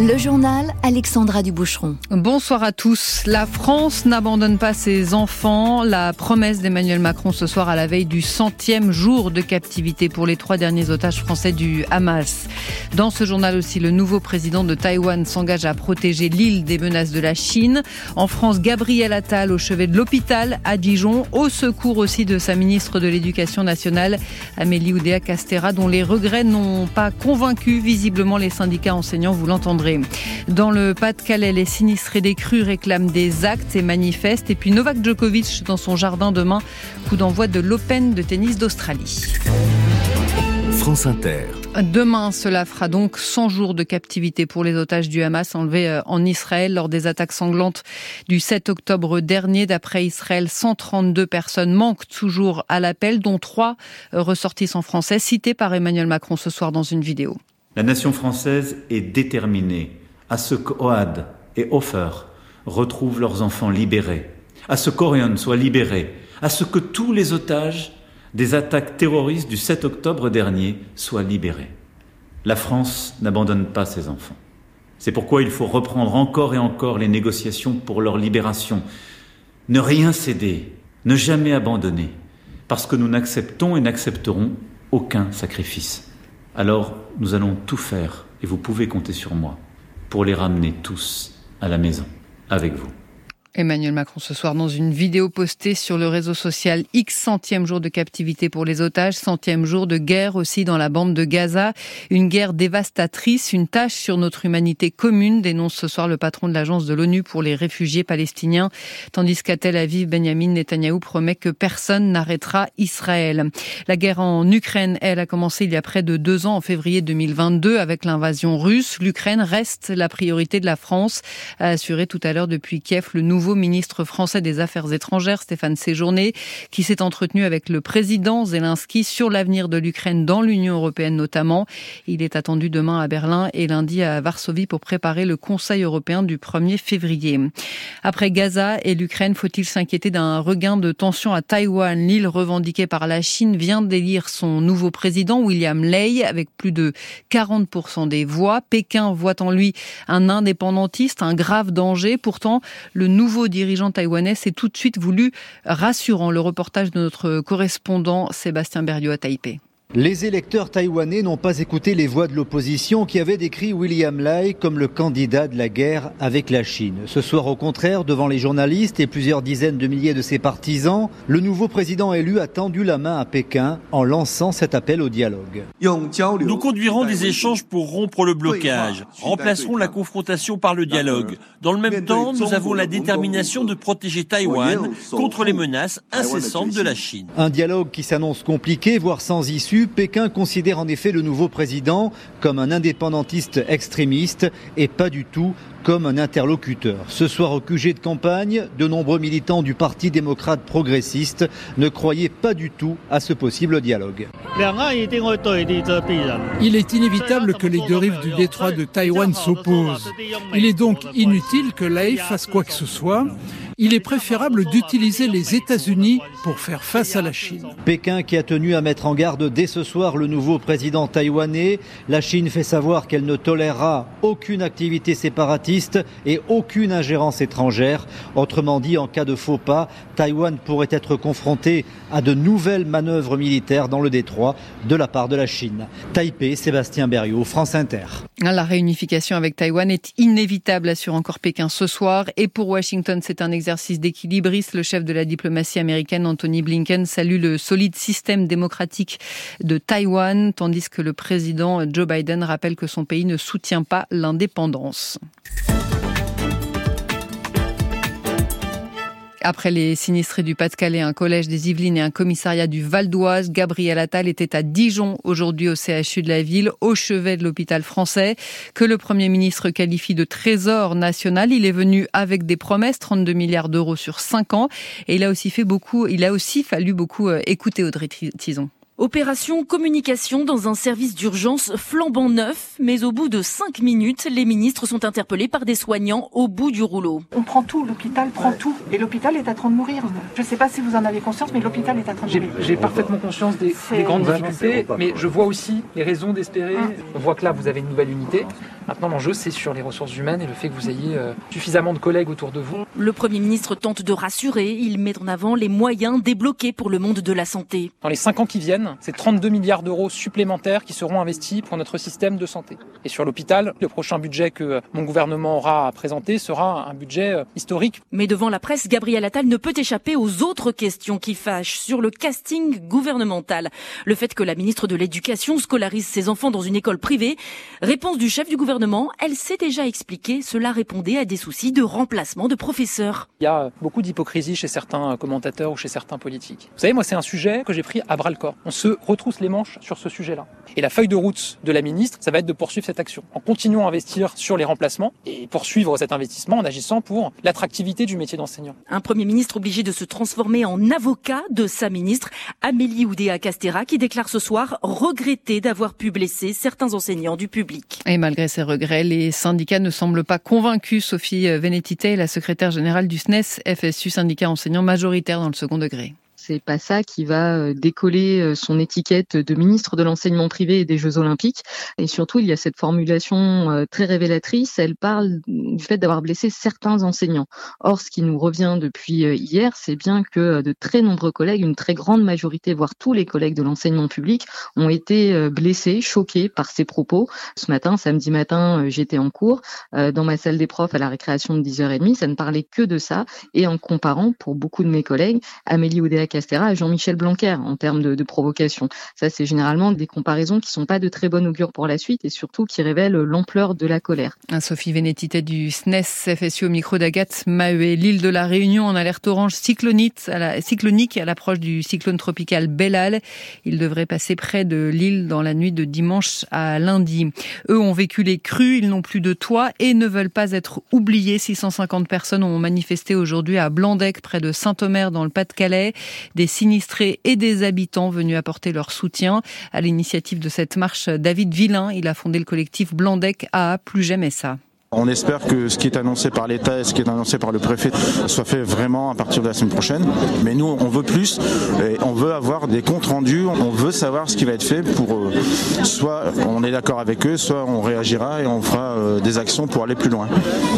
Le journal Alexandra Duboucheron. Bonsoir à tous. La France n'abandonne pas ses enfants. La promesse d'Emmanuel Macron ce soir à la veille du centième jour de captivité pour les trois derniers otages français du Hamas. Dans ce journal aussi, le nouveau président de Taïwan s'engage à protéger l'île des menaces de la Chine. En France, Gabriel Attal au chevet de l'hôpital à Dijon, au secours aussi de sa ministre de l'Éducation nationale, Amélie Oudéa Castera, dont les regrets n'ont pas convaincu visiblement les syndicats enseignants, vous l'entendrez. Dans le Pas-de-Calais, les sinistrés des crues réclament des actes et manifestent. Et puis Novak Djokovic dans son jardin demain, coup d'envoi de l'Open de tennis d'Australie. France Inter. Demain, cela fera donc 100 jours de captivité pour les otages du Hamas enlevés euh, en Israël lors des attaques sanglantes du 7 octobre dernier. D'après Israël, 132 personnes manquent toujours à l'appel, dont trois euh, ressortissants français cités par Emmanuel Macron ce soir dans une vidéo. La nation française est déterminée à ce qu'Oad et Ofer retrouvent leurs enfants libérés, à ce qu'Orion soit libéré, à ce que tous les otages des attaques terroristes du 7 octobre dernier soient libérés. La France n'abandonne pas ses enfants. C'est pourquoi il faut reprendre encore et encore les négociations pour leur libération. Ne rien céder, ne jamais abandonner, parce que nous n'acceptons et n'accepterons aucun sacrifice alors nous allons tout faire, et vous pouvez compter sur moi, pour les ramener tous à la maison, avec vous. Emmanuel Macron ce soir dans une vidéo postée sur le réseau social X centième jour de captivité pour les otages, centième jour de guerre aussi dans la bande de Gaza. Une guerre dévastatrice, une tâche sur notre humanité commune, dénonce ce soir le patron de l'agence de l'ONU pour les réfugiés palestiniens, tandis qu'à Tel Aviv, Benjamin Netanyahou promet que personne n'arrêtera Israël. La guerre en Ukraine, elle, a commencé il y a près de deux ans, en février 2022, avec l'invasion russe. L'Ukraine reste la priorité de la France, a assuré tout à l'heure depuis Kiev le nouveau ministre français des Affaires étrangères, Stéphane Séjourné, qui s'est entretenu avec le président Zelensky sur l'avenir de l'Ukraine dans l'Union européenne notamment. Il est attendu demain à Berlin et lundi à Varsovie pour préparer le Conseil européen du 1er février. Après Gaza et l'Ukraine, faut-il s'inquiéter d'un regain de tension à Taïwan? L'île revendiquée par la Chine vient d'élire son nouveau président, William Lei, avec plus de 40% des voix. Pékin voit en lui un indépendantiste, un grave danger. Pourtant, le nouveau dirigeant taïwanais s'est tout de suite voulu rassurant. Le reportage de notre correspondant Sébastien Berriot à Taipei. Les électeurs taïwanais n'ont pas écouté les voix de l'opposition qui avaient décrit William Lai comme le candidat de la guerre avec la Chine. Ce soir, au contraire, devant les journalistes et plusieurs dizaines de milliers de ses partisans, le nouveau président élu a tendu la main à Pékin en lançant cet appel au dialogue. Nous conduirons des échanges pour rompre le blocage, remplacerons la confrontation par le dialogue. Dans le même temps, nous avons la détermination de protéger Taïwan contre les menaces incessantes de la Chine. Un dialogue qui s'annonce compliqué, voire sans issue Pékin considère en effet le nouveau président comme un indépendantiste extrémiste et pas du tout comme un interlocuteur. Ce soir au QG de campagne, de nombreux militants du Parti démocrate progressiste ne croyaient pas du tout à ce possible dialogue. Il est inévitable que les deux rives du détroit de Taïwan s'opposent. Il est donc inutile que l'AE fasse quoi que ce soit il est préférable d'utiliser les États-Unis pour faire face à la Chine. Pékin qui a tenu à mettre en garde dès ce soir le nouveau président taïwanais. La Chine fait savoir qu'elle ne tolérera aucune activité séparatiste et aucune ingérence étrangère. Autrement dit, en cas de faux pas, Taïwan pourrait être confronté à de nouvelles manœuvres militaires dans le détroit de la part de la Chine. Taipei, Sébastien Berriot, France Inter. La réunification avec Taïwan est inévitable, assure encore Pékin ce soir. Et pour Washington, c'est un exercice d'équilibrisme. Le chef de la diplomatie américaine, Anthony Blinken, salue le solide système démocratique de Taïwan, tandis que le président Joe Biden rappelle que son pays ne soutient pas l'indépendance. Après les sinistrés du Pas-de-Calais, un collège des Yvelines et un commissariat du Val d'Oise, Gabriel Attal était à Dijon aujourd'hui au CHU de la ville, au chevet de l'hôpital français, que le Premier ministre qualifie de trésor national. Il est venu avec des promesses, 32 milliards d'euros sur 5 ans, et il a aussi fait beaucoup, il a aussi fallu beaucoup euh, écouter Audrey Tison. Opération communication dans un service d'urgence flambant neuf, mais au bout de cinq minutes, les ministres sont interpellés par des soignants au bout du rouleau. On prend tout, l'hôpital prend tout, et l'ôpital est en train de mourir. Je ne sais pas si vous en avez conscience, mais l'hôpital est en train de mourir. J'ai parfaitement conscience des, des grandes difficultés, mais je vois aussi les raisons d'espérer. Ah. On voit que là, vous avez une nouvelle unité. Maintenant, l'enjeu, c'est sur les ressources humaines et le fait que vous ayez euh, suffisamment de collègues autour de vous. Le Premier ministre tente de rassurer. Il met en avant les moyens débloqués pour le monde de la santé. Dans les 5 ans qui viennent, c'est 32 milliards d'euros supplémentaires qui seront investis pour notre système de santé. Et sur l'hôpital, le prochain budget que mon gouvernement aura à présenter sera un budget euh, historique. Mais devant la presse, Gabriel Attal ne peut échapper aux autres questions qui fâchent sur le casting gouvernemental. Le fait que la ministre de l'Éducation scolarise ses enfants dans une école privée. Réponse du chef du gouvernement, elle s'est déjà expliquée. Cela répondait à des soucis de remplacement de professeurs. Il y a beaucoup d'hypocrisie chez certains commentateurs ou chez certains politiques. Vous savez, moi, c'est un sujet que j'ai pris à bras le corps. On se retrousse les manches sur ce sujet-là. Et la feuille de route de la ministre, ça va être de poursuivre cette action en continuant à investir sur les remplacements et poursuivre cet investissement en agissant pour l'attractivité du métier d'enseignant. Un Premier ministre obligé de se transformer en avocat de sa ministre, Amélie Oudéa-Castera, qui déclare ce soir regretter d'avoir pu blesser certains enseignants du public. Et malgré ces regrets, les syndicats ne semblent pas convaincus. Sophie Vénétité, la secrétaire générale du SNES FSU, syndicat enseignant majoritaire dans le second degré c'est pas ça qui va décoller son étiquette de ministre de l'enseignement privé et des Jeux Olympiques. Et surtout, il y a cette formulation très révélatrice. Elle parle du fait d'avoir blessé certains enseignants. Or, ce qui nous revient depuis hier, c'est bien que de très nombreux collègues, une très grande majorité, voire tous les collègues de l'enseignement public, ont été blessés, choqués par ces propos. Ce matin, samedi matin, j'étais en cours dans ma salle des profs à la récréation de 10h30. Ça ne parlait que de ça. Et en comparant, pour beaucoup de mes collègues, Amélie Oudéa Castera Jean-Michel Blanquer en termes de, de provocation. Ça, c'est généralement des comparaisons qui sont pas de très bonne augure pour la suite et surtout qui révèlent l'ampleur de la colère. Sophie Vénétité du SNES FSU au micro d'Agathe Maheué. L'île de la Réunion en alerte orange cyclonique à la, cyclonique à l'approche du cyclone tropical Bellal. Il devrait passer près de l'île dans la nuit de dimanche à lundi. Eux ont vécu les crues, ils n'ont plus de toit et ne veulent pas être oubliés. 650 personnes ont manifesté aujourd'hui à Blandec, près de Saint-Omer, dans le Pas-de-Calais des sinistrés et des habitants venus apporter leur soutien. À l'initiative de cette marche, David Villain, il a fondé le collectif Blandec AA, plus jamais ça. On espère que ce qui est annoncé par l'État et ce qui est annoncé par le préfet soit fait vraiment à partir de la semaine prochaine. Mais nous, on veut plus. Et on veut avoir des comptes rendus. On veut savoir ce qui va être fait pour euh, soit on est d'accord avec eux, soit on réagira et on fera euh, des actions pour aller plus loin.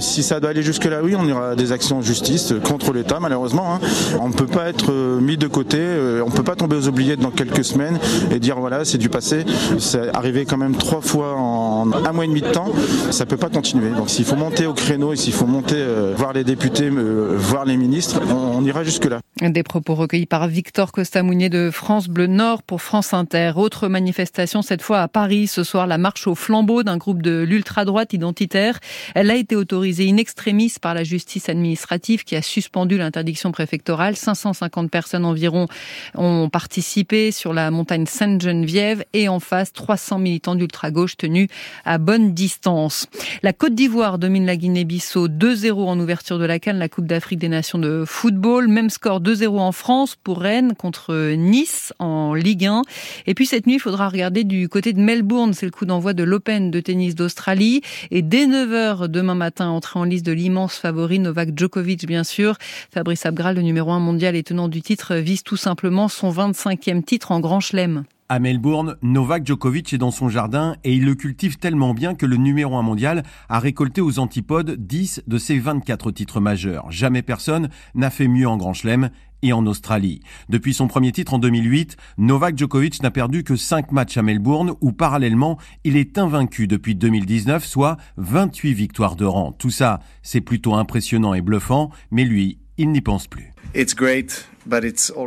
Si ça doit aller jusque là, oui, on aura des actions en justice contre l'État, malheureusement. Hein. On ne peut pas être euh, mis de côté. On ne peut pas tomber aux oubliettes dans quelques semaines et dire voilà, c'est du passé. C'est arrivé quand même trois fois en un mois et demi de temps. Ça peut pas continuer. Donc s'il faut monter au créneau et s'il faut monter euh, voir les députés, euh, voir les ministres, on, ira jusque-là. Des propos recueillis par Victor Costa-Mounier de France Bleu Nord pour France Inter. Autre manifestation cette fois à Paris. Ce soir, la marche au flambeau d'un groupe de l'ultra-droite identitaire. Elle a été autorisée in extremis par la justice administrative qui a suspendu l'interdiction préfectorale. 550 personnes environ ont participé sur la montagne Sainte-Geneviève et en face 300 militants d'ultra-gauche tenus à bonne distance. La Côte d'Ivoire domine la Guinée-Bissau 2-0 en ouverture de la Cannes, la Coupe d'Afrique des Nations de football. Même score 2-0 en France pour Rennes contre Nice en Ligue 1. Et puis cette nuit, il faudra regarder du côté de Melbourne. C'est le coup d'envoi de l'Open de tennis d'Australie. Et dès 9h demain matin, entrée en liste de l'immense favori Novak Djokovic, bien sûr. Fabrice Abgral, le numéro 1 mondial et tenant du titre, vise tout simplement son 25e titre en Grand Chelem. À Melbourne, Novak Djokovic est dans son jardin et il le cultive tellement bien que le numéro 1 mondial a récolté aux antipodes 10 de ses 24 titres majeurs. Jamais personne n'a fait mieux en Grand Chelem et en Australie. Depuis son premier titre en 2008, Novak Djokovic n'a perdu que 5 matchs à Melbourne où parallèlement, il est invaincu depuis 2019, soit 28 victoires de rang. Tout ça, c'est plutôt impressionnant et bluffant, mais lui, il n'y pense plus.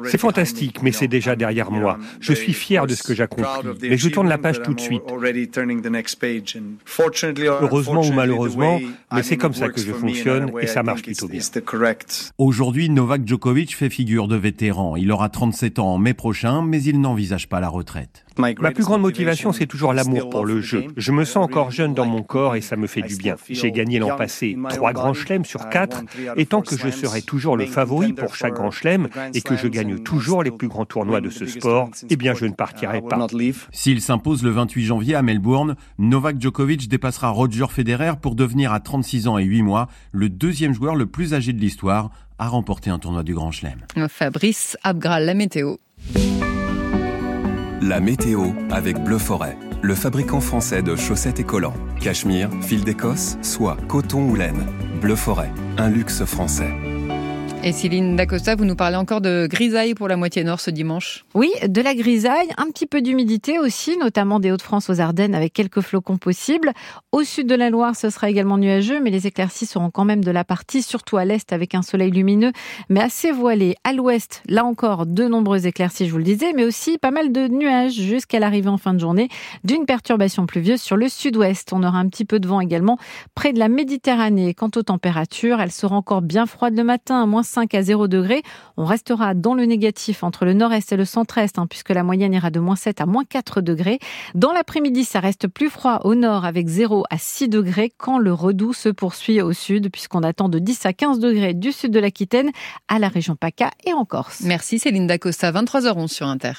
C'est fantastique, mais c'est déjà derrière moi. Je suis fier de ce que j'accomplis, mais je tourne la page tout de suite. Heureusement ou malheureusement, mais c'est comme ça que je fonctionne et ça marche plutôt bien. Aujourd'hui, Novak Djokovic fait figure de vétéran. Il aura 37 ans en mai prochain, mais il n'envisage pas la retraite. Ma plus grande motivation, c'est toujours l'amour pour le jeu. Je me sens encore jeune dans mon corps et ça me fait du bien. J'ai gagné l'an passé trois grands chelems sur quatre, et tant que je serai toujours le favori, pour chaque grand chelem et que je gagne toujours les plus grands tournois de ce sport, eh bien je ne partirai pas. S'il s'impose le 28 janvier à Melbourne, Novak Djokovic dépassera Roger Federer pour devenir à 36 ans et 8 mois le deuxième joueur le plus âgé de l'histoire à remporter un tournoi du Grand Chelem. Fabrice Abgral, la météo. La météo avec Bleu Forêt, le fabricant français de chaussettes et collants. Cachemire, fil d'Écosse, soie, coton ou laine. Bleu Forêt, un luxe français. Et Céline Dacosta, vous nous parlez encore de grisaille pour la moitié nord ce dimanche Oui, de la grisaille, un petit peu d'humidité aussi, notamment des Hauts-de-France aux Ardennes avec quelques flocons possibles. Au sud de la Loire, ce sera également nuageux, mais les éclaircies seront quand même de la partie, surtout à l'est avec un soleil lumineux, mais assez voilé. À l'ouest, là encore, de nombreuses éclaircies, je vous le disais, mais aussi pas mal de nuages jusqu'à l'arrivée en fin de journée d'une perturbation pluvieuse sur le sud-ouest. On aura un petit peu de vent également près de la Méditerranée. Quant aux températures, elles seront encore bien froides le matin, à moins 5 à 0 degrés. On restera dans le négatif entre le nord-est et le centre-est, hein, puisque la moyenne ira de moins 7 à moins 4 degrés. Dans l'après-midi, ça reste plus froid au nord avec 0 à 6 degrés quand le redout se poursuit au sud, puisqu'on attend de 10 à 15 degrés du sud de l'Aquitaine à la région PACA et en Corse. Merci Céline Dacosta, 23h11 sur Inter.